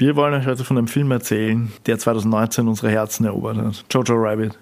Wir wollen euch heute von einem Film erzählen, der 2019 unsere Herzen erobert hat. Jojo Rabbit.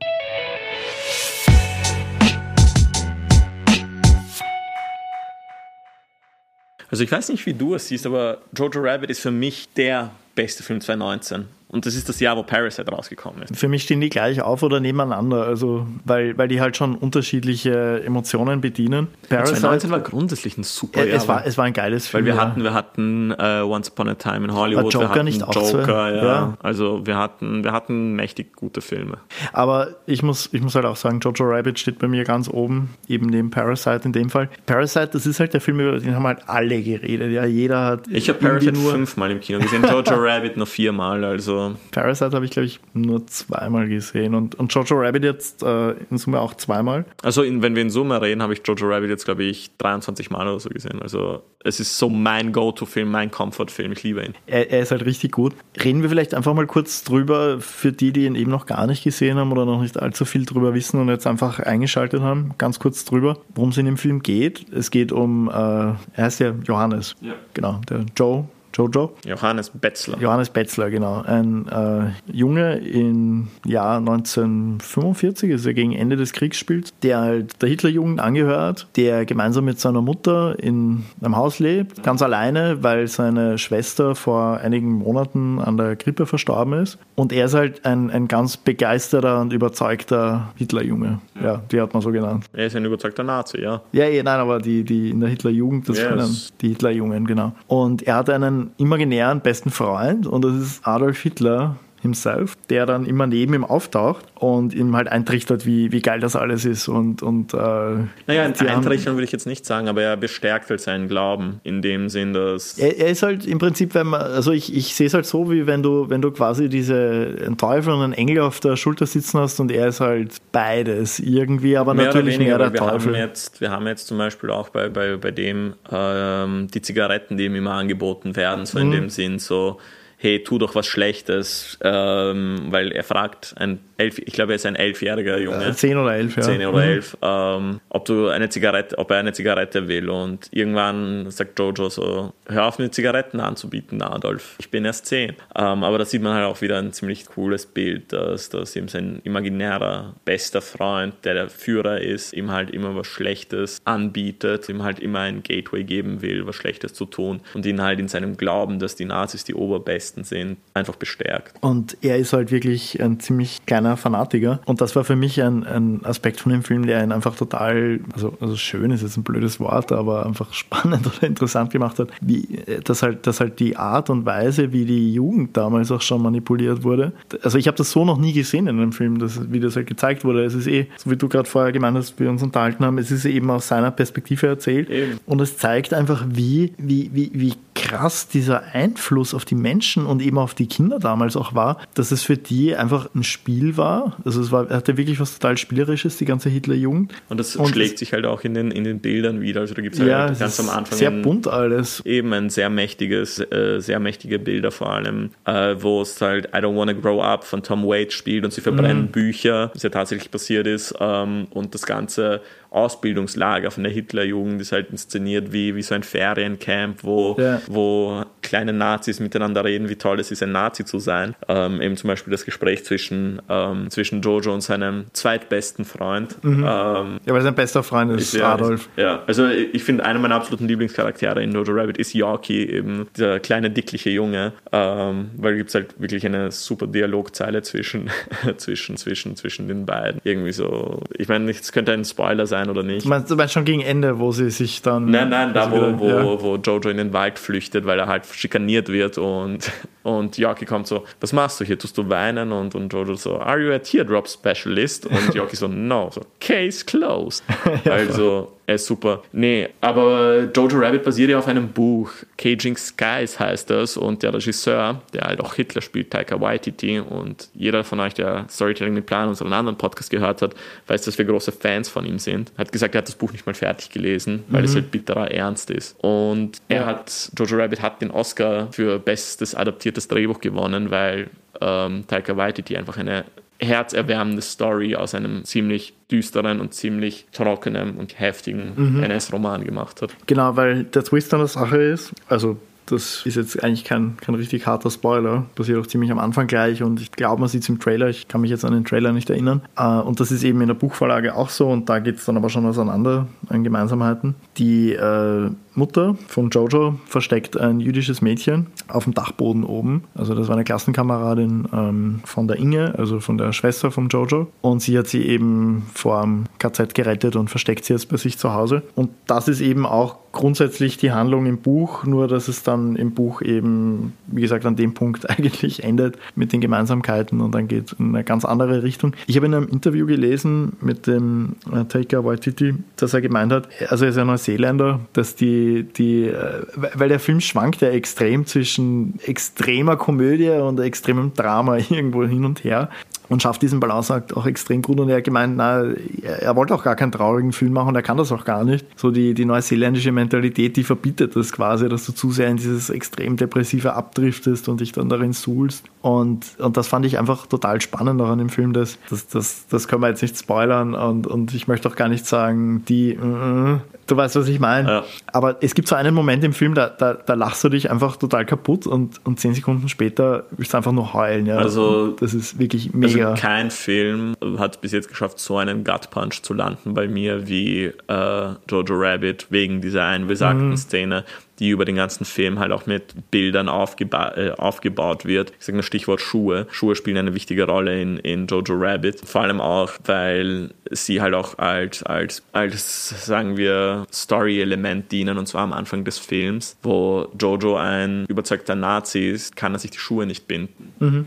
Also ich weiß nicht, wie du es siehst, aber Jojo Rabbit ist für mich der beste Film 2019. Und das ist das Jahr, wo Parasite rausgekommen ist. Für mich stehen die gleich auf oder nebeneinander, also weil, weil die halt schon unterschiedliche Emotionen bedienen. Parasite 2019 war grundsätzlich ein super Jahr. Es war, es war ein geiles Film. Weil wir hatten, wir hatten uh, Once Upon a Time in Hollywood, war Joker wir hatten nicht auch Joker, ja. ja. Also wir hatten, wir hatten mächtig gute Filme. Aber ich muss, ich muss halt auch sagen, Jojo Rabbit steht bei mir ganz oben, eben neben Parasite in dem Fall. Parasite, das ist halt der Film, über den haben halt alle geredet. Ja, jeder hat. Ich habe Parasite nur fünfmal im Kino gesehen, Jojo Rabbit noch viermal, also Parasite habe ich, glaube ich, nur zweimal gesehen und, und Jojo Rabbit jetzt äh, in Summe auch zweimal. Also in, wenn wir in Summe reden, habe ich Jojo Rabbit jetzt, glaube ich, 23 Mal oder so gesehen. Also es ist so mein Go-To-Film, mein Comfort-Film. Ich liebe ihn. Er, er, ist halt richtig gut. Reden wir vielleicht einfach mal kurz drüber, für die, die ihn eben noch gar nicht gesehen haben oder noch nicht allzu viel drüber wissen und jetzt einfach eingeschaltet haben, ganz kurz drüber, worum es in dem Film geht. Es geht um, äh, er heißt ja Johannes. Ja. Genau, der Joe Jojo? Johannes Betzler. Johannes Betzler, genau. Ein äh, Junge im Jahr 1945, also gegen Ende des Kriegs spielt, der halt der Hitlerjugend angehört, der gemeinsam mit seiner Mutter in einem Haus lebt, ganz alleine, weil seine Schwester vor einigen Monaten an der Grippe verstorben ist. Und er ist halt ein, ein ganz begeisterter und überzeugter Hitlerjunge. Ja. ja, die hat man so genannt. Er ist ein überzeugter Nazi, ja. Ja, ja nein, aber die, die in der Hitlerjugend, das yes. können die Hitlerjungen, genau. Und er hat einen imaginären besten Freund und das ist Adolf Hitler himself, der dann immer neben ihm auftaucht und ihm halt eintrichtert, wie, wie geil das alles ist. Und, und, äh, naja, eintrichtern würde ich jetzt nicht sagen, aber er bestärkt halt seinen Glauben in dem Sinn, dass. Er, er ist halt im Prinzip, wenn man, also ich, ich sehe es halt so, wie wenn du, wenn du quasi diese einen Teufel und einen Engel auf der Schulter sitzen hast und er ist halt beides irgendwie, aber mehr natürlich weniger, mehr der wir Teufel. Haben jetzt, wir haben jetzt zum Beispiel auch bei, bei, bei dem ähm, die Zigaretten, die ihm immer angeboten werden, so in mhm. dem Sinn, so hey, tu doch was Schlechtes, ähm, weil er fragt ein elf, ich glaube, er ist ein elfjähriger Junge. Zehn oder elf, ja. Zehn oder mhm. elf, ähm, ob du eine Zigarette, ob er eine Zigarette will. Und irgendwann sagt Jojo so, hör auf, mir Zigaretten anzubieten, Adolf. Ich bin erst zehn. Ähm, aber da sieht man halt auch wieder ein ziemlich cooles Bild, dass, dass ihm sein imaginärer bester Freund, der der Führer ist, ihm halt immer was Schlechtes anbietet, ihm halt immer ein Gateway geben will, was Schlechtes zu tun und ihn halt in seinem Glauben, dass die Nazis die Oberbesten sind, einfach bestärkt. Und er ist halt wirklich ein ziemlich kleiner kleiner Fanatiker. Und das war für mich ein, ein Aspekt von dem Film, der ihn einfach total, also, also schön ist jetzt ein blödes Wort, aber einfach spannend oder interessant gemacht hat, wie, dass halt, dass halt die Art und Weise, wie die Jugend damals auch schon manipuliert wurde. Also ich habe das so noch nie gesehen in einem Film, dass, wie das halt gezeigt wurde. Es ist eh, so wie du gerade vorher gemeint hast, wir uns unterhalten haben, es ist eben aus seiner Perspektive erzählt. Eben. Und es zeigt einfach, wie, wie, wie, wie krass dieser Einfluss auf die Menschen und eben auf die Kinder damals auch war, dass es für die einfach ein Spiel war. Also es war, hatte wirklich was total Spielerisches, die ganze Hitlerjugend. Und das und schlägt sich halt auch in den, in den Bildern wieder. Also da gibt es halt ja, ganz am Anfang sehr bunt alles. Eben ein sehr mächtiges, äh, sehr mächtige Bilder vor allem, äh, wo es halt I Don't Wanna Grow Up von Tom Waits spielt und sie verbrennen mhm. Bücher, was ja tatsächlich passiert ist. Ähm, und das Ganze Ausbildungslager von der Hitlerjugend ist halt inszeniert wie, wie so ein Feriencamp, wo, ja. wo kleine Nazis miteinander reden, wie toll es ist, ein Nazi zu sein. Ähm, eben zum Beispiel das Gespräch zwischen, ähm, zwischen Jojo und seinem zweitbesten Freund. Mhm. Ähm, ja, weil sein bester Freund ist, ist Adolf. Ja, also ich finde, einer meiner absoluten Lieblingscharaktere in Jojo Rabbit ist Yorkie, eben dieser kleine, dickliche Junge, ähm, weil gibt es halt wirklich eine super Dialogzeile zwischen, zwischen, zwischen, zwischen den beiden. Irgendwie so, ich meine, es könnte ein Spoiler sein, sein oder nicht. Du meinst, du meinst schon gegen Ende, wo sie sich dann. Nein, nein, da, wo, wieder, wo, ja. wo Jojo in den Wald flüchtet, weil er halt schikaniert wird und, und Yoki kommt so: Was machst du hier? Tust du weinen? Und, und Jojo so: Are you a Teardrop Specialist? Und Yoki so: No. So, Case closed. ja, also er ist super. Nee, aber Jojo Rabbit basiert ja auf einem Buch. Caging Skies heißt das. Und der Regisseur, der halt auch Hitler spielt, Taika Waititi, und jeder von euch, der Storytelling mit Plan, unseren anderen Podcast gehört hat, weiß, dass wir große Fans von ihm sind. Hat gesagt, er hat das Buch nicht mal fertig gelesen, weil mhm. es halt bitterer Ernst ist. Und er hat, Jojo Rabbit hat den Oscar für bestes adaptiertes Drehbuch gewonnen, weil ähm, Taika Waititi einfach eine herzerwärmende Story aus einem ziemlich düsteren und ziemlich trockenen und heftigen mhm. NS-Roman gemacht hat. Genau, weil der Twist an der Sache ist, also das ist jetzt eigentlich kein, kein richtig harter Spoiler, passiert auch ziemlich am Anfang gleich und ich glaube, man sieht es im Trailer, ich kann mich jetzt an den Trailer nicht erinnern. Äh, und das ist eben in der Buchvorlage auch so und da geht es dann aber schon auseinander an Gemeinsamkeiten. Die äh, Mutter von Jojo versteckt ein jüdisches Mädchen auf dem Dachboden oben. Also das war eine Klassenkameradin ähm, von der Inge, also von der Schwester von Jojo. Und sie hat sie eben vor dem KZ gerettet und versteckt sie jetzt bei sich zu Hause. Und das ist eben auch grundsätzlich die Handlung im Buch, nur dass es dann im Buch eben, wie gesagt, an dem Punkt eigentlich endet mit den Gemeinsamkeiten und dann geht in eine ganz andere Richtung. Ich habe in einem Interview gelesen mit dem äh, Taika Waititi, dass er gemeint hat, also er ist ja Neuseeländer, dass die, die, äh, weil der Film schwankt ja extrem zwischen extremer Komödie und extremem Drama irgendwo hin und her und schafft diesen Balanceakt auch extrem gut. Und er hat gemeint, na, er wollte auch gar keinen traurigen Film machen und er kann das auch gar nicht. So die, die neuseeländische Mentalität, die verbietet das quasi, dass du zu sehr in dieses extrem depressive abdriftest und dich dann darin suhlst. Und, und das fand ich einfach total spannend auch an dem Film. Das, das, das, das können wir jetzt nicht spoilern und, und ich möchte auch gar nicht sagen, die, äh, du weißt, was ich meine. Ja. Aber es gibt so einen Moment im Film, da, da, da lachst du dich einfach total kaputt und, und zehn Sekunden später willst du einfach nur heulen. Ja. Also, das ist wirklich mega. Also kein Film hat bis jetzt geschafft, so einen Gut Punch zu landen bei mir wie äh, Jojo Rabbit wegen dieser einen besagten mhm. Szene die über den ganzen Film halt auch mit Bildern aufgeba äh, aufgebaut wird. Ich sage nur Stichwort Schuhe. Schuhe spielen eine wichtige Rolle in, in Jojo Rabbit. Vor allem auch, weil sie halt auch als, als, als sagen wir, Story-Element dienen. Und zwar am Anfang des Films, wo Jojo ein überzeugter Nazi ist, kann er sich die Schuhe nicht binden. Mhm.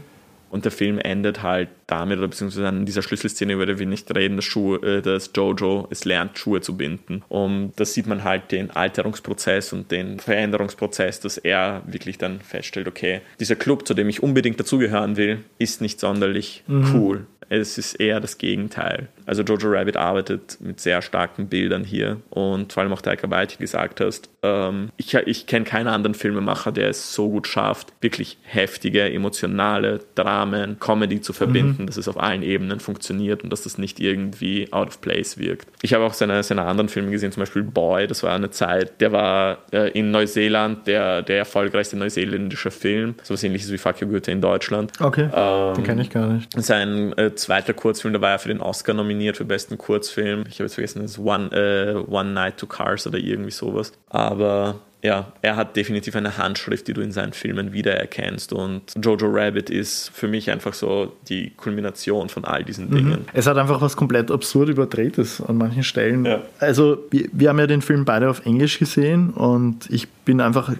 Und der Film endet halt damit, oder beziehungsweise an dieser Schlüsselszene, über die wir nicht reden, dass, Schuhe, äh, dass Jojo es lernt, Schuhe zu binden. Und da sieht man halt den Alterungsprozess und den Veränderungsprozess, dass er wirklich dann feststellt, okay, dieser Club, zu dem ich unbedingt dazugehören will, ist nicht sonderlich mhm. cool. Es ist eher das Gegenteil. Also Jojo Rabbit arbeitet mit sehr starken Bildern hier und vor allem auch Taika Waititi gesagt hast, ähm, ich, ich kenne keinen anderen Filmemacher, der es so gut schafft, wirklich heftige, emotionale Dramen, Comedy zu verbinden, mhm. Dass es auf allen Ebenen funktioniert und dass das nicht irgendwie out of place wirkt. Ich habe auch seine, seine anderen Filme gesehen, zum Beispiel Boy, das war eine Zeit, der war äh, in Neuseeland der, der erfolgreichste neuseeländische Film, so was ähnliches wie Fuck You Goethe in Deutschland. Okay, ähm, den kenne ich gar nicht. Sein äh, zweiter Kurzfilm, da war er für den Oscar nominiert für besten Kurzfilm. Ich habe jetzt vergessen, das ist One, äh, One Night to Cars oder irgendwie sowas. Aber ja, er hat definitiv eine Handschrift, die du in seinen Filmen wiedererkennst. Und Jojo Rabbit ist für mich einfach so die Kulmination von all diesen mhm. Dingen. Es hat einfach was komplett absurd überdrehtes an manchen Stellen. Ja. Also, wir, wir, haben ja den Film beide auf Englisch gesehen und ich bin einfach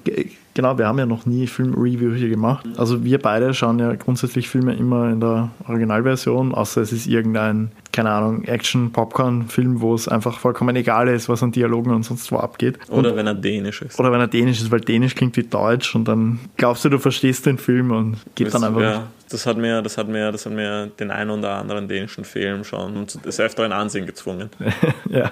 Genau, wir haben ja noch nie Film-Review hier gemacht. Also wir beide schauen ja grundsätzlich Filme immer in der Originalversion, außer es ist irgendein, keine Ahnung, Action-Popcorn-Film, wo es einfach vollkommen egal ist, was an Dialogen und sonst wo abgeht. Oder und, wenn er dänisch ist. Oder wenn er dänisch ist, weil dänisch klingt wie deutsch und dann glaubst du, du verstehst den Film und geht dann einfach... Ja, das hat mir, das hat mir, das hat mir den einen oder anderen dänischen Film schon des Öfteren Ansehen gezwungen. ja.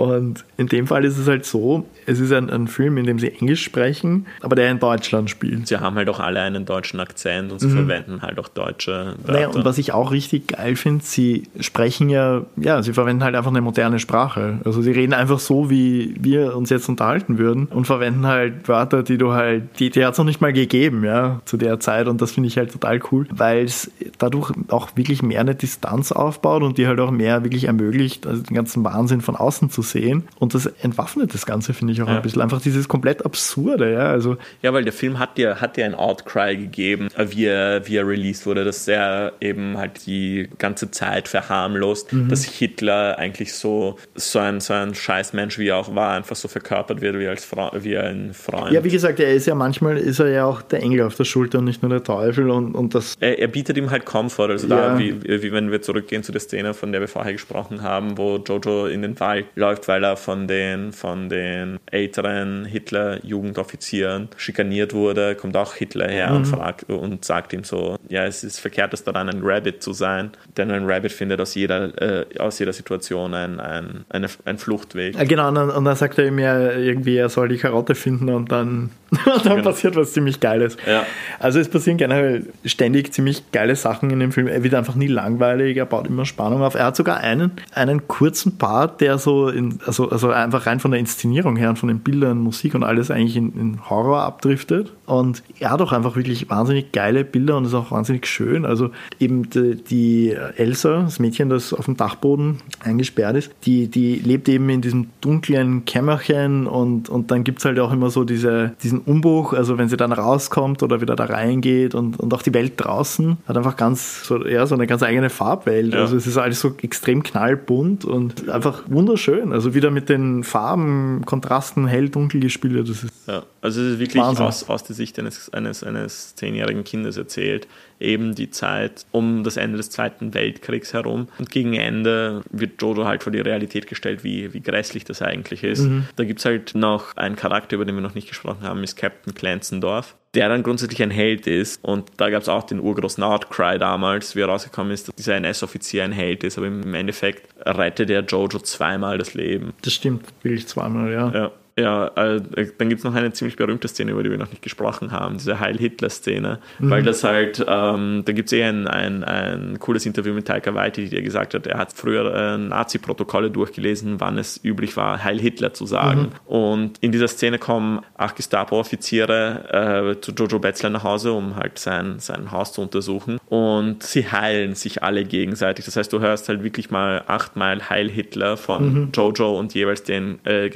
Und in dem Fall ist es halt so, es ist ein, ein, Film, in dem sie Englisch sprechen, aber der in Deutschland spielt. Sie haben halt auch alle einen deutschen Akzent und sie mhm. verwenden halt auch deutsche Wörter. Naja, und was ich auch richtig geil finde, sie sprechen ja, ja, sie verwenden halt einfach eine moderne Sprache. Also sie reden einfach so, wie wir uns jetzt unterhalten würden und verwenden halt Wörter, die du halt, die, die hat es noch nicht mal gegeben, ja, zu der Zeit und das finde ich halt total cool, weil es dadurch auch wirklich mehr eine Distanz aufbaut und die halt auch mehr wirklich ermöglicht, also den ganzen Wahnsinn von außen zu sehen und das entwaffnet das Ganze, finde ich auch ja. ein bisschen. Einfach dieses komplett Absurde, ja. Also ja, weil der Film hat ja, hat ja ein Outcry gegeben, wie er, wie er released wurde, dass er eben halt die ganze Zeit verharmlost, mhm. dass Hitler eigentlich so, so ein, so ein Scheißmensch, wie er auch war, einfach so verkörpert wird, wie, als Fra wie ein Freund. Ja, wie gesagt, er ist ja manchmal, ist er ja auch der Engel auf der Schulter und nicht nur der Teufel und, und das... Er, er bietet ihm halt Komfort, also ja. da, wie, wie wenn wir zurückgehen zu der Szene, von der wir vorher gesprochen haben, wo Jojo in den Wald läuft, weil er von den, von den älteren Hitler-Jugendoffizieren schikaniert wurde, kommt auch Hitler her mhm. und, fragt, und sagt ihm so, ja, es ist verkehrt, es daran ein Rabbit zu sein, denn ein Rabbit findet aus jeder, äh, aus jeder Situation ein, ein, eine, ein Fluchtweg. Ja, genau, und und dann sagt er ihm ja irgendwie, er soll die Karotte finden und dann und dann genau. passiert was ziemlich Geiles. Ja. Also es passieren generell ständig ziemlich geile Sachen in dem Film. Er wird einfach nie langweilig, er baut immer Spannung auf. Er hat sogar einen, einen kurzen Part, der so, in, also, also einfach rein von der Inszenierung her und von den Bildern, Musik und alles eigentlich in, in Horror abdriftet. Und er hat auch einfach wirklich wahnsinnig geile Bilder und ist auch wahnsinnig schön. Also eben die, die Elsa, das Mädchen, das auf dem Dachboden eingesperrt ist, die, die lebt eben in diesem dunklen Kämmerchen und, und dann gibt es halt auch immer so diese, diesen Umbruch, also wenn sie dann rauskommt oder wieder da reingeht und, und auch die Welt draußen hat einfach ganz so, ja, so eine ganz eigene Farbwelt. Ja. Also es ist alles so extrem knallbunt und einfach wunderschön. Also wieder mit den Farben, Kontrasten, hell, dunkel gespielt. Das ist ja, also es ist wirklich aus, aus der Sicht eines, eines, eines zehnjährigen Kindes erzählt eben die Zeit um das Ende des Zweiten Weltkriegs herum. Und gegen Ende wird Jojo halt vor die Realität gestellt, wie, wie grässlich das eigentlich ist. Mhm. Da gibt es halt noch einen Charakter, über den wir noch nicht gesprochen haben, ist Captain Clansendorf der dann grundsätzlich ein Held ist. Und da gab es auch den urgroßen Outcry damals, wie herausgekommen ist, dass dieser NS-Offizier ein Held ist. Aber im Endeffekt rettet der Jojo zweimal das Leben. Das stimmt, wirklich zweimal, ja. ja. Ja, äh, dann gibt es noch eine ziemlich berühmte Szene, über die wir noch nicht gesprochen haben, diese Heil-Hitler-Szene. Mhm. Weil das halt, ähm, da gibt es eh ein, ein, ein, cooles Interview mit Taika Waititi, der gesagt hat, er hat früher äh, Nazi-Protokolle durchgelesen, wann es üblich war, Heil Hitler zu sagen. Mhm. Und in dieser Szene kommen acht Gestapo-Offiziere äh, zu Jojo Betzler nach Hause, um halt sein, sein Haus zu untersuchen. Und sie heilen sich alle gegenseitig. Das heißt, du hörst halt wirklich mal achtmal Heil Hitler von mhm. Jojo und jeweils den äh,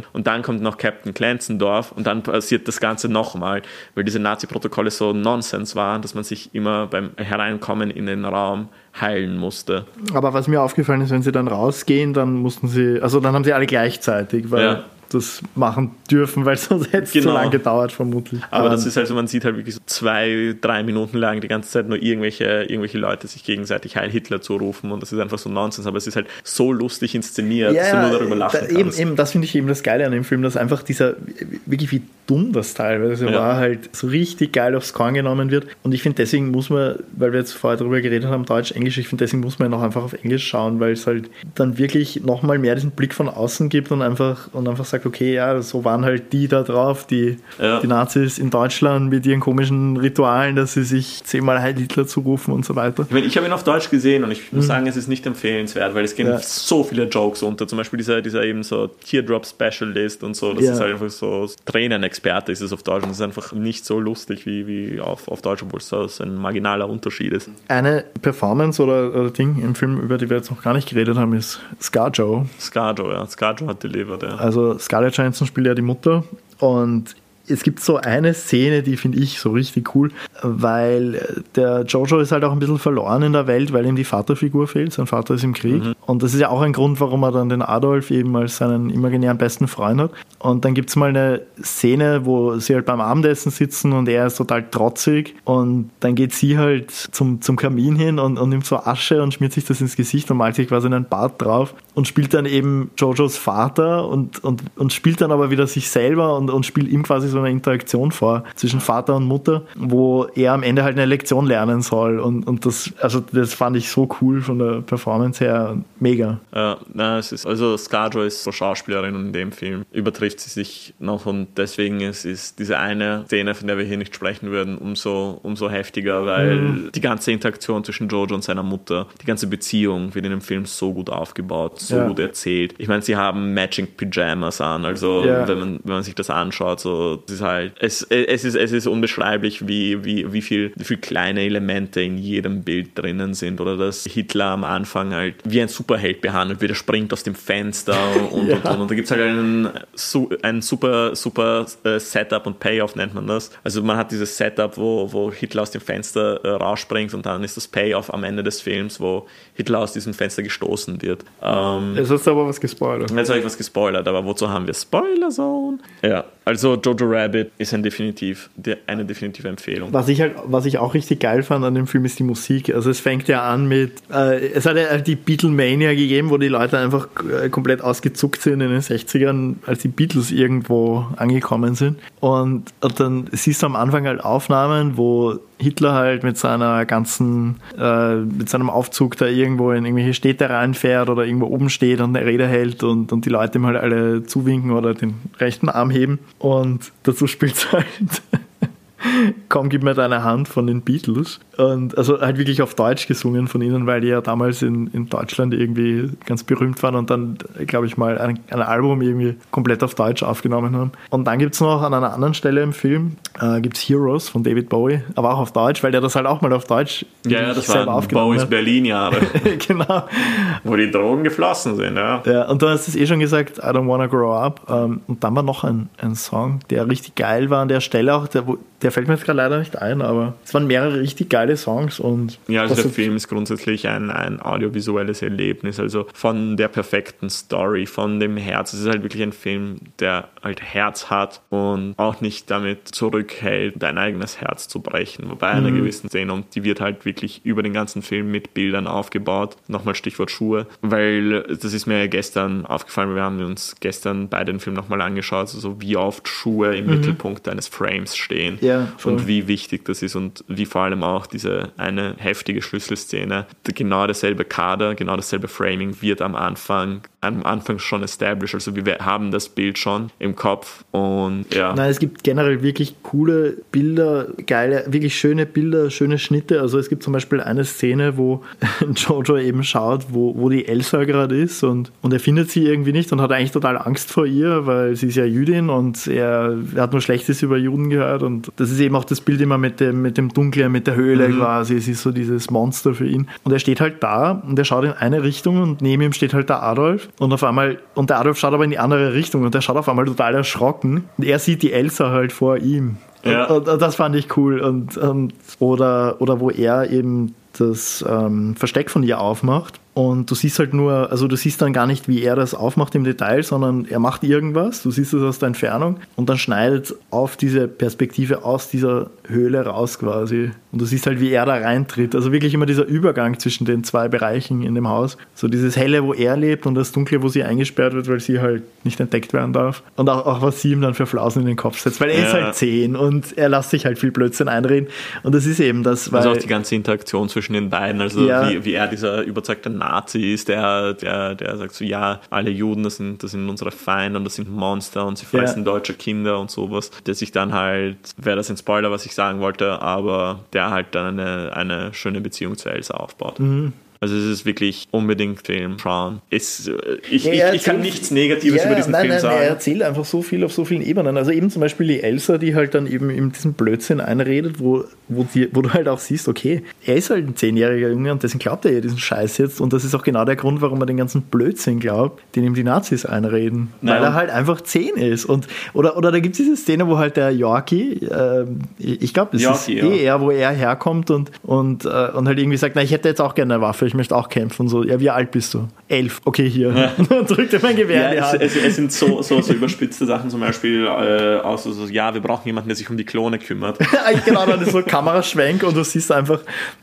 Gestapo-Offizieren und dann kommt noch Captain Clansendorf und dann passiert das Ganze nochmal, weil diese Nazi-Protokolle so Nonsens waren, dass man sich immer beim Hereinkommen in den Raum heilen musste. Aber was mir aufgefallen ist, wenn sie dann rausgehen, dann mussten sie, also dann haben sie alle gleichzeitig, weil ja das machen dürfen, weil sonst hätte es genau. zu lange gedauert, vermutlich. Aber um, das ähm, ist also, man sieht halt wirklich so zwei, drei Minuten lang die ganze Zeit nur irgendwelche, irgendwelche Leute sich gegenseitig Heil Hitler zurufen und das ist einfach so Nonsens, aber es ist halt so lustig inszeniert, ja, dass du nur darüber lachen da, eben, eben, das finde ich eben das Geile an dem Film, dass einfach dieser, wirklich wie dumm das teilweise ja. war, halt so richtig geil aufs Korn genommen wird und ich finde deswegen muss man, weil wir jetzt vorher darüber geredet haben, Deutsch, Englisch, ich finde deswegen muss man noch einfach auf Englisch schauen, weil es halt dann wirklich nochmal mehr diesen Blick von außen gibt und einfach, und einfach sagt, okay, ja, so waren halt die da drauf, die, ja. die Nazis in Deutschland mit ihren komischen Ritualen, dass sie sich zehnmal Heil Hitler zurufen und so weiter. Ich, meine, ich habe ihn auf Deutsch gesehen und ich muss mhm. sagen, es ist nicht empfehlenswert, weil es gehen ja. so viele Jokes unter. Zum Beispiel dieser, dieser eben so Teardrop Specialist und so, das ja. ist halt einfach so Tränenexperte ist es auf Deutsch und es ist einfach nicht so lustig wie, wie auf, auf Deutsch, obwohl es so ein marginaler Unterschied ist. Eine Performance oder, oder Ding im Film, über die wir jetzt noch gar nicht geredet haben, ist Scarjo. Scarjo, ja. Scarjo hat delivered, ja. Also Scarlett Johansson spielt ja die Mutter und es gibt so eine Szene, die finde ich so richtig cool, weil der Jojo ist halt auch ein bisschen verloren in der Welt, weil ihm die Vaterfigur fehlt. Sein Vater ist im Krieg. Mhm. Und das ist ja auch ein Grund, warum er dann den Adolf eben als seinen imaginären besten Freund hat. Und dann gibt es mal eine Szene, wo sie halt beim Abendessen sitzen und er ist total trotzig. Und dann geht sie halt zum, zum Kamin hin und, und nimmt so Asche und schmiert sich das ins Gesicht und malt sich quasi einen Bart drauf und spielt dann eben Jojos Vater und, und, und spielt dann aber wieder sich selber und, und spielt ihm quasi so eine Interaktion vor zwischen Vater und Mutter, wo er am Ende halt eine Lektion lernen soll. Und, und das, also das fand ich so cool von der Performance her. Mega. Ja, na, es ist, also Scarjo ist so Schauspielerin und in dem Film übertrifft sie sich noch und deswegen ist, ist diese eine Szene, von der wir hier nicht sprechen würden, umso, umso heftiger, weil mhm. die ganze Interaktion zwischen Jojo und seiner Mutter, die ganze Beziehung wird in dem Film so gut aufgebaut, so ja. gut erzählt. Ich meine, sie haben Matching Pyjamas an, also ja. wenn, man, wenn man sich das anschaut, so, es ist halt, es, es, ist, es ist unbeschreiblich, wie, wie, wie, viel, wie viel kleine Elemente in jedem Bild drinnen sind oder dass Hitler am Anfang halt wie ein Superheld behandelt wird, er springt aus dem Fenster und, ja. und, und, und, da gibt es halt einen, ein super, super äh, Setup und Payoff nennt man das. Also man hat dieses Setup, wo, wo Hitler aus dem Fenster äh, rausspringt und dann ist das Payoff am Ende des Films, wo Hitler aus diesem Fenster gestoßen wird. Ähm, jetzt hast du aber was gespoilert. Jetzt habe ich was gespoilert, aber wozu haben wir Spoiler Zone? Ja, also Jojo Rabbit ist ein definitiv, eine definitive Empfehlung. Was ich halt, was ich auch richtig geil fand an dem Film ist die Musik. Also es fängt ja an mit, äh, es hat ja die Beatlemania gegeben, wo die Leute einfach äh, komplett ausgezuckt sind in den 60ern, als die Beatles irgendwo angekommen sind. Und, und dann siehst du am Anfang halt Aufnahmen, wo Hitler halt mit seiner ganzen, äh, mit seinem Aufzug da irgendwo in irgendwelche Städte reinfährt oder irgendwo oben steht und eine Rede hält und, und die Leute ihm halt alle zuwinken oder den rechten Arm heben. Und dazu spielt es halt Komm, gib mir deine Hand von den Beatles. Und also halt wirklich auf Deutsch gesungen von ihnen, weil die ja damals in, in Deutschland irgendwie ganz berühmt waren und dann, glaube ich mal, ein, ein, Album irgendwie komplett auf Deutsch aufgenommen haben. Und dann gibt es noch an einer anderen Stelle im Film, äh, gibt es Heroes von David Bowie, aber auch auf Deutsch, weil der das halt auch mal auf Deutsch ja, ja, das selber war Bowies Berlin-Jahre. genau. Wo die Drogen geflossen sind, ja. Ja, und du hast es eh schon gesagt, I don't wanna grow up. Ähm, und dann war noch ein, ein Song, der richtig geil war an der Stelle auch, der, der fällt mir jetzt gerade leider nicht ein, aber es waren mehrere richtig geile Songs und. Ja, also der Film ist grundsätzlich ein, ein audiovisuelles Erlebnis, also von der perfekten Story, von dem Herz. Es ist halt wirklich ein Film, der halt Herz hat und auch nicht damit zurückhält, dein eigenes Herz zu brechen. Wobei mhm. einer gewissen Szene, und die wird halt wirklich über den ganzen Film mit Bildern aufgebaut. Nochmal Stichwort Schuhe, weil das ist mir gestern aufgefallen, wir haben uns gestern beide den Film nochmal angeschaut, also wie oft Schuhe im mhm. Mittelpunkt deines Frames stehen. Ja ja, und wie wichtig das ist und wie vor allem auch diese eine heftige Schlüsselszene, genau derselbe Kader, genau dasselbe Framing wird am Anfang am Anfang schon established. Also wir haben das Bild schon im Kopf und ja. Nein, es gibt generell wirklich coole Bilder, geile, wirklich schöne Bilder, schöne Schnitte. Also es gibt zum Beispiel eine Szene, wo Jojo eben schaut, wo, wo die Elsa gerade ist und, und er findet sie irgendwie nicht und hat eigentlich total Angst vor ihr, weil sie ist ja Jüdin und er, er hat nur Schlechtes über Juden gehört und das ist eben auch das Bild immer mit dem, mit dem Dunklen, mit der Höhle mhm. quasi. Es ist so dieses Monster für ihn. Und er steht halt da und er schaut in eine Richtung und neben ihm steht halt der Adolf und auf einmal, und der Adolf schaut aber in die andere Richtung und der schaut auf einmal total erschrocken. Und er sieht die Elsa halt vor ihm. Ja. Und, und, das fand ich cool. Und, und, oder, oder wo er eben das ähm, Versteck von ihr aufmacht und du siehst halt nur, also du siehst dann gar nicht, wie er das aufmacht im Detail, sondern er macht irgendwas, du siehst es aus der Entfernung und dann schneidet auf diese Perspektive aus dieser Höhle raus quasi. Und du siehst halt, wie er da reintritt. Also wirklich immer dieser Übergang zwischen den zwei Bereichen in dem Haus. So dieses Helle, wo er lebt und das Dunkle, wo sie eingesperrt wird, weil sie halt nicht entdeckt werden darf. Und auch, auch was sie ihm dann für Flausen in den Kopf setzt, weil er ja. ist halt zehn und er lässt sich halt viel Blödsinn einreden. Und das ist eben das, weil... Also auch die ganze Interaktion zwischen den beiden, also ja. wie, wie er dieser überzeugte Nazi ist, der, der, der sagt so, ja, alle Juden, das sind, das sind unsere Feinde und das sind Monster und sie fressen ja. deutsche Kinder und sowas. Der sich dann halt, wäre das ein Spoiler, was ich sagen wollte, aber der halt dann eine, eine schöne Beziehung zu Elsa aufbaut. Mhm. Also es ist wirklich unbedingt Film schauen. Es, äh, ich, ja, ich, ich, kann nichts Negatives ja, über diesen nein, Film nein, sagen. Er erzählt einfach so viel auf so vielen Ebenen. Also eben zum Beispiel die Elsa, die halt dann eben in diesen Blödsinn einredet, wo, wo, die, wo du halt auch siehst, okay, er ist halt ein zehnjähriger Junge und deswegen glaubt er ja diesen Scheiß jetzt. Und das ist auch genau der Grund, warum er den ganzen Blödsinn glaubt, den ihm die Nazis einreden. Nein. Weil er halt einfach zehn ist. Und, oder, oder da gibt es diese Szene, wo halt der Yorkie, äh, ich glaube, das Yorkie, ist eh ja. er, wo er herkommt und, und, äh, und halt irgendwie sagt, na, ich hätte jetzt auch gerne eine Waffe, ich möchte auch kämpfen so, ja, wie alt bist du? Elf. Okay, hier. Ja. Drückt er mein Gewehr ja. Es, es, es, sind so, so, so überspitzte Sachen, zum Beispiel äh, aus, so, ja, wir brauchen jemanden, der sich um die Klone kümmert. genau, dann ist so Kameraschwenk und du siehst einfach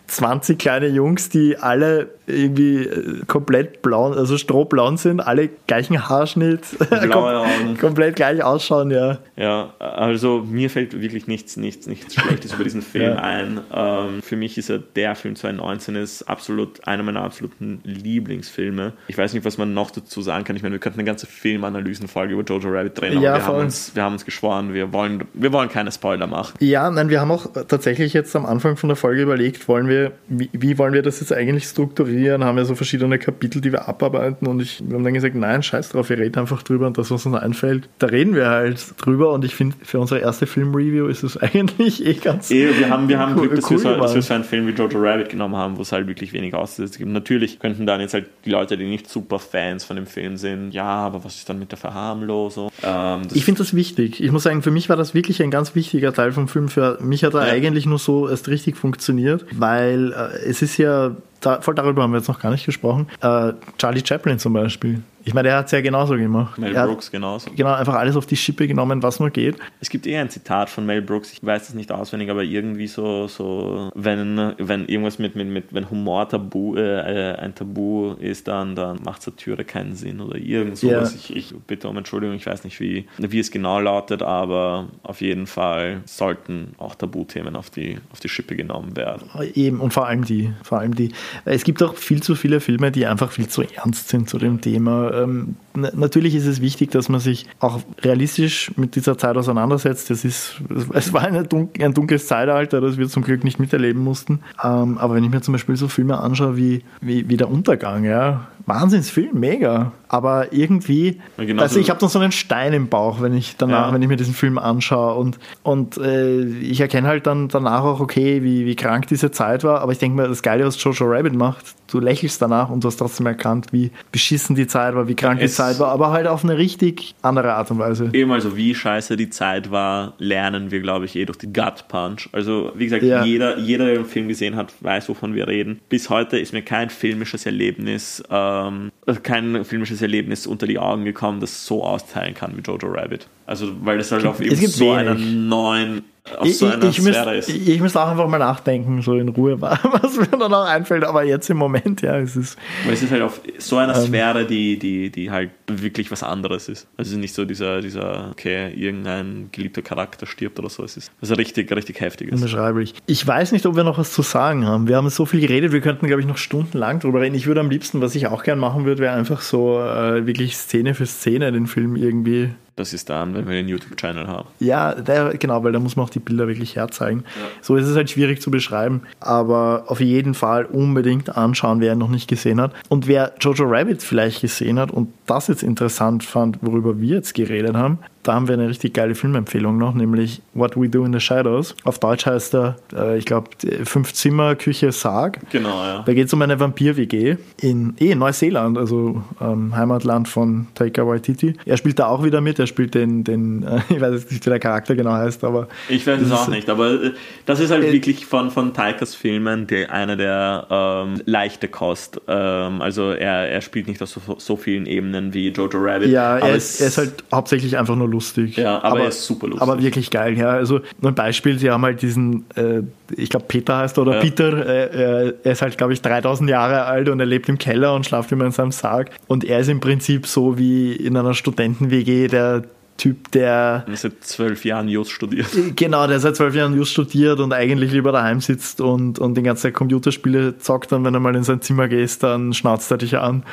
20 kleine Jungs, die alle irgendwie äh, komplett blau, also strohblond sind, alle gleichen Haarschnitt, Blaue Augen. komplett gleich ausschauen, ja. Ja, also mir fällt wirklich nichts, nichts, nichts Schlechtes über diesen Film ja. ein. Ähm, für mich ist er der Film 2019 ist absolut einer meiner absoluten Lieblingsfilme. Ich weiß nicht, was man noch dazu sagen kann. Ich meine, wir könnten eine ganze Filmanalysenfolge über Jojo Rabbit drehen, aber ja, wir, haben uns, wir haben uns geschworen, wir wollen, wir wollen keine Spoiler machen. Ja, nein, wir haben auch tatsächlich jetzt am Anfang von der Folge überlegt, wollen wir, wie, wie wollen wir das jetzt eigentlich strukturieren? Strukturieren, haben ja so verschiedene Kapitel, die wir abarbeiten und ich, wir haben dann gesagt, nein, scheiß drauf, wir reden einfach drüber und das, was uns einfällt, da reden wir halt drüber und ich finde, für unsere erste Filmreview ist es eigentlich eh ganz eh, wir haben, wir haben cool, Glück, dass, cool wir so, dass, wir so, einen Film wie Jojo Rabbit genommen haben, wo es halt wirklich wenig Aussätze gibt. Natürlich könnten dann jetzt halt die Leute, die nicht super Fans von dem Film sind, ja, aber was ist dann mit der Verharmlosung? Ähm, ich finde das wichtig. Ich muss sagen, für mich war das wirklich ein ganz wichtiger Teil vom Film. Für mich hat er ja. eigentlich nur so erst richtig funktioniert, weil äh, es ist ja da, voll darüber haben wir jetzt noch gar nicht gesprochen. Äh, Charlie Chaplin zum Beispiel Ich meine, er hat es ja genauso gemacht. Mel er Brooks genauso. Genau, einfach alles auf die Schippe genommen, was nur geht. Es gibt eher ein Zitat von Mel Brooks, ich weiß es nicht auswendig, aber irgendwie so, so wenn, wenn irgendwas mit, mit, mit wenn Humor tabu, äh, ein Tabu ist, dann, dann macht Satire keinen Sinn oder irgend sowas. Ja. Ich, ich bitte um Entschuldigung, ich weiß nicht, wie, wie es genau lautet, aber auf jeden Fall sollten auch Tabuthemen auf die, auf die Schippe genommen werden. Eben, und vor allem die, vor allem die. Es gibt auch viel zu viele Filme, die einfach viel zu ernst sind zu dem Thema. Ähm, na- natürlich ist es wichtig, dass man sich auch realistisch mit dieser Zeit auseinandersetzt. Das ist, es war dun ein dunkles Zeitalter, das wir zum Glück nicht miterleben mussten. Ähm, aber wenn ich mir zum Beispiel so Filme anschaue wie, wie, wie Der Untergang, ja, Wahnsinnsfilm, mega. Aber irgendwie, Ja, genauso- also ich habe dann so einen Stein im Bauch, wenn ich danach, Ja. wenn ich mir diesen Film anschaue und, und äh, ich erkenne halt dann danach auch, okay, wie, wie krank diese Zeit war, aber ich denke mir, das Geile, was Jojo Rabbit macht, du lächelst danach und du hast trotzdem erkannt, wie beschissen die Zeit war, wie krank die Es- Zeit war, aber halt auf eine richtig andere Art und Weise. Eben also, wie scheiße die Zeit war, lernen wir, glaube ich, eh durch die Gut Punch. Also, wie gesagt, Ja. jeder, jeder, der den Film gesehen hat, weiß, wovon wir reden. Bis heute ist mir kein filmisches Erlebnis, ähm, kein filmisches Erlebnis unter die Augen gekommen, das so austeilen kann wie Jojo Rabbit. Also, weil es halt auf eben so wenig. einer neuen, auf Ich, so ich, einer ich, müsste, Sphäre ist. ich müsste auch einfach mal nachdenken, so in Ruhe, was mir dann auch einfällt, aber jetzt im Moment, ja, es ist. Weil es ist halt auf so einer Ähm. Sphäre, die, die, die halt wirklich was anderes ist. Also es ist nicht so dieser, dieser, okay, irgendein geliebter Charakter stirbt oder so. Es ist also richtig, richtig heftig. Ist. Unbeschreiblich. Ich weiß nicht, ob wir noch was zu sagen haben. Wir haben so viel geredet, wir könnten, glaube ich, noch stundenlang drüber reden. Ich würde am liebsten, was ich auch gern machen würde, wäre einfach so äh, wirklich Szene für Szene den Film irgendwie. Das ist dann, wenn wir den YouTube-Channel haben. Ja, der, genau, weil da muss man auch die Bilder wirklich herzeigen. So ist es halt schwierig zu beschreiben, aber auf jeden Fall unbedingt anschauen, wer ihn noch nicht gesehen hat. Und wer Jojo Rabbit vielleicht gesehen hat und das jetzt interessant fand, worüber wir jetzt geredet haben, da haben wir eine richtig geile Filmempfehlung noch, nämlich What We Do in the Shadows. Auf Deutsch heißt er, äh, ich glaube, Fünf Zimmer, Küche, Sarg. Genau, ja. Da geht es um eine Vampir-WG in, eh, in Neuseeland, also ähm, Heimatland von Taika Waititi. Er spielt da auch wieder mit, er spielt den, den äh, ich weiß jetzt nicht, wie der Charakter genau heißt, aber Ich weiß es auch nicht, aber äh, das ist halt Äh, wirklich von, von Taikas Filmen die, eine der ähm, leichte Kost. Ähm, also er, er spielt nicht auf so, so vielen Ebenen wie Jojo Rabbit. ja, aber er ist, er ist halt hauptsächlich einfach nur lustig. Ja, aber er ist super lustig. Aber wirklich geil, ja. Also nur ein Beispiel, sie haben halt diesen, äh, ich glaube Peter heißt er oder Ja. Peter, äh, er ist halt glaube ich 3000 Jahre alt und er lebt im Keller und schlaft immer in seinem Sarg. Und er ist im Prinzip so wie in einer Studenten-WG der Typ, der er seit zwölf Jahren Just studiert. Genau, der seit zwölf Jahren Just studiert und eigentlich lieber daheim sitzt und, und den ganzen Tag Computerspiele zockt. Und wenn du mal in sein Zimmer gehst, dann schnauzt er dich an.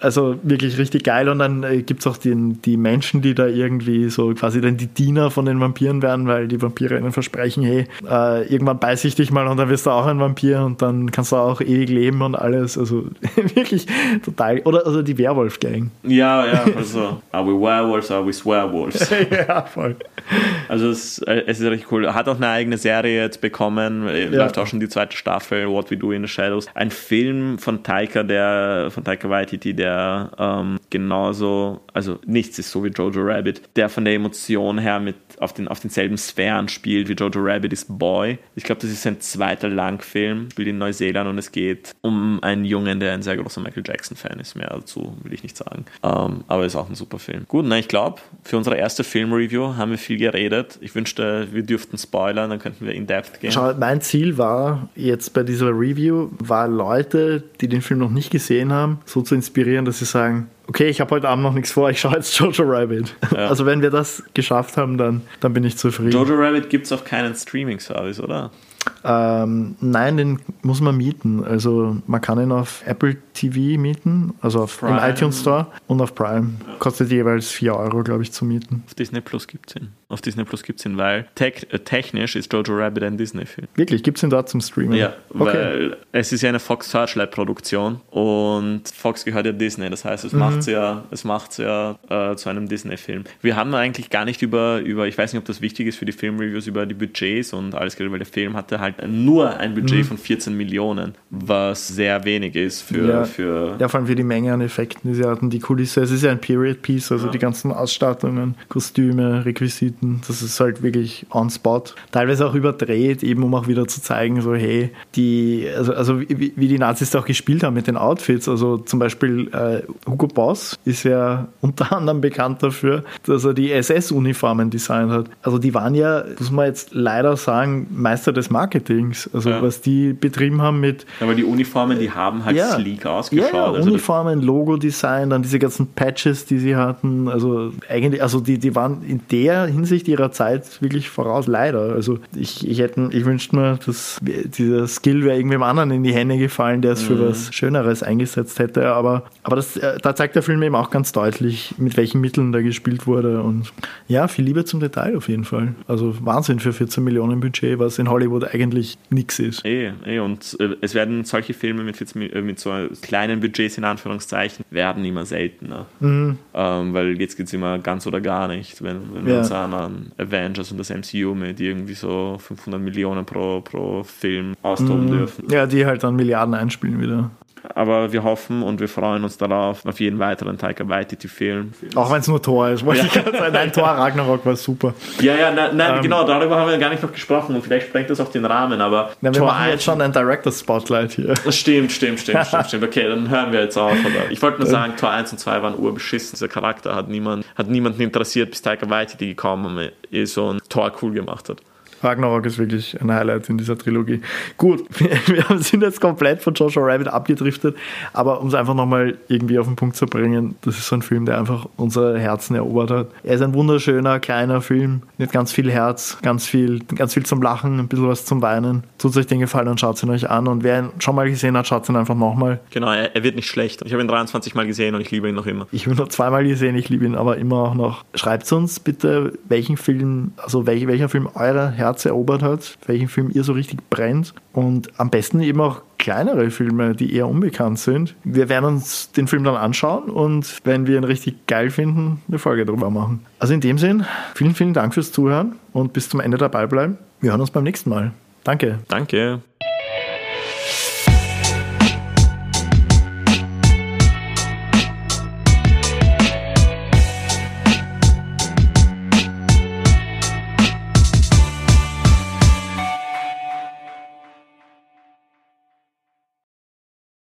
Also wirklich richtig geil. Und dann äh, gibt es auch den, die Menschen, die da irgendwie so quasi dann die Diener von den Vampiren werden, weil die Vampire ihnen versprechen, hey, äh, irgendwann beiß ich dich mal und dann wirst du auch ein Vampir und dann kannst du auch ewig leben und alles. Also wirklich total. Oder also die Werwolf-Gang. Ja, ja, also are we werewolves, are we swearwolves? ja, voll. Also es, äh, es ist richtig cool. Hat auch eine eigene Serie jetzt bekommen. Äh, Ja. Läuft auch schon die zweite Staffel, What We Do in the Shadows. Ein Film von Taika, der von Taika Waititi, der ähm, genauso, also nichts ist so wie Jojo Rabbit, der von der Emotion her mit auf, den, auf denselben Sphären spielt wie Jojo Rabbit ist Boy. Ich glaube, das ist sein zweiter Langfilm, spielt in Neuseeland und es geht um einen Jungen, der ein sehr großer Michael Jackson-Fan ist. Mehr dazu will ich nicht sagen. Ähm, aber ist auch ein super Film. Gut, na, ich glaube, für unsere erste Film-Review haben wir viel geredet. Ich wünschte, wir dürften spoilern, dann könnten wir in depth gehen. Schau, mein Ziel war jetzt bei dieser Review, war Leute, die den Film noch nicht gesehen haben, so zu inspirieren, dass sie sagen, okay, ich habe heute Abend noch nichts vor, ich schaue jetzt Jojo Rabbit. Ja. Also wenn wir das geschafft haben, dann, dann bin ich zufrieden. Jojo Rabbit gibt es auf keinen Streaming-Service, oder? Ähm, nein, den muss man mieten. Also man kann ihn auf Apple TV mieten, also auf, im iTunes Store und auf Prime. Kostet jeweils 4 Euro, glaube ich, zu mieten. Auf Disney Plus gibt es ihn. Auf Disney Plus gibt es ihn, weil tech, äh, technisch ist Jojo Rabbit ein Disney-Film. Wirklich, gibt es ihn dort zum Streamen? Ja, okay. weil es ist ja eine Fox Searchlight-Produktion und Fox gehört ja Disney. Das heißt, es Mhm. macht's ja, es macht's ja äh, zu einem Disney-Film. Wir haben eigentlich gar nicht über, über, ich weiß nicht, ob das wichtig ist für die Filmreviews, über die Budgets und alles geredet, weil der Film hatte halt nur ein Budget von 14 Millionen, was sehr wenig ist für, Mhm. Ja. für Ja, vor allem für die Menge an Effekten, die sie hatten, die Kulisse. Es ist ja ein Period Piece, also Ja. die ganzen Ausstattungen, Kostüme, Requisiten. Bieten. Das ist halt wirklich on spot. Teilweise auch überdreht, eben um auch wieder zu zeigen, so hey, die, also, also wie, wie die Nazis da auch gespielt haben mit den Outfits. Also zum Beispiel äh, Hugo Boss ist ja unter anderem bekannt dafür, dass er die SS-Uniformen designt hat. Also die waren ja, muss man jetzt leider sagen, Meister des Marketings. Also ja. was die betrieben haben mit. Aber die Uniformen, die haben halt ja, sleek ausgeschaut. Ja, ja also Uniformen, Logo-Design, dann diese ganzen Patches, die sie hatten. Also eigentlich, also die, die waren in der Hinsicht ihrer Zeit wirklich voraus, leider. Also ich, ich hätte, ich wünschte mir, dass dieser Skill wäre irgendwem anderen in die Hände gefallen, der es mhm. für was Schöneres eingesetzt hätte. Aber, aber das, äh, da zeigt der Film eben auch ganz deutlich, mit welchen Mitteln da gespielt wurde. Und ja, viel Liebe zum Detail auf jeden Fall. Also Wahnsinn für 14 Millionen Budget, was in Hollywood eigentlich nichts ist. Eh, eh, und äh, es werden solche Filme mit, 14, äh, mit so kleinen Budgets in Anführungszeichen werden immer seltener. Mhm. Ähm, weil jetzt geht es immer ganz oder gar nicht. Wenn, wenn ja. wir uns an Avengers und das MCU mit irgendwie so 500 Millionen pro, pro Film austoben mhm. dürfen. Ja, die halt dann Milliarden einspielen wieder. Aber wir hoffen und wir freuen uns darauf, auf jeden weiteren Taika Waititi-Film. Auch wenn es nur Tor ist. Wollte ja. ich sagen. Nein, Tor Ragnarok war super. Ja, ja, nein, nein ähm, genau, darüber haben wir gar nicht noch gesprochen und vielleicht sprengt das auch den Rahmen, aber na, wir Tor machen 1, jetzt schon ein Director's Spotlight hier. Stimmt, stimmt, stimmt, stimmt, stimmt. Okay, dann hören wir jetzt auf. Aber ich wollte nur sagen, Tor 1 und 2 waren urbeschissen. Dieser Charakter hat, niemand, hat niemanden interessiert, bis Taika Waititi gekommen ist und Tor cool gemacht hat. Ragnarok ist wirklich ein Highlight in dieser Trilogie. Gut, wir sind jetzt komplett von Joshua Rabbit abgedriftet, aber um es einfach nochmal irgendwie auf den Punkt zu bringen, das ist so ein Film, der einfach unsere Herzen erobert hat. Er ist ein wunderschöner, kleiner Film mit ganz viel Herz, ganz viel, ganz viel zum Lachen, ein bisschen was zum Weinen. Tut euch den Gefallen und schaut ihn euch an. Und wer ihn schon mal gesehen hat, schaut ihn einfach nochmal. Genau, er, er, wird nicht schlecht. Ich habe ihn 23 Mal gesehen und ich liebe ihn noch immer. Ich habe ihn nur zweimal gesehen, ich liebe ihn aber immer auch noch. Schreibt uns bitte, welchen Film, also welch, welcher Film euer Herz Herz erobert hat, welchen Film ihr so richtig brennt und am besten eben auch kleinere Filme, die eher unbekannt sind. Wir werden uns den Film dann anschauen und wenn wir ihn richtig geil finden, eine Folge darüber machen. Also in dem Sinn, vielen, vielen Dank fürs Zuhören und bis zum Ende dabei bleiben. Wir hören uns beim nächsten Mal. Danke. Danke.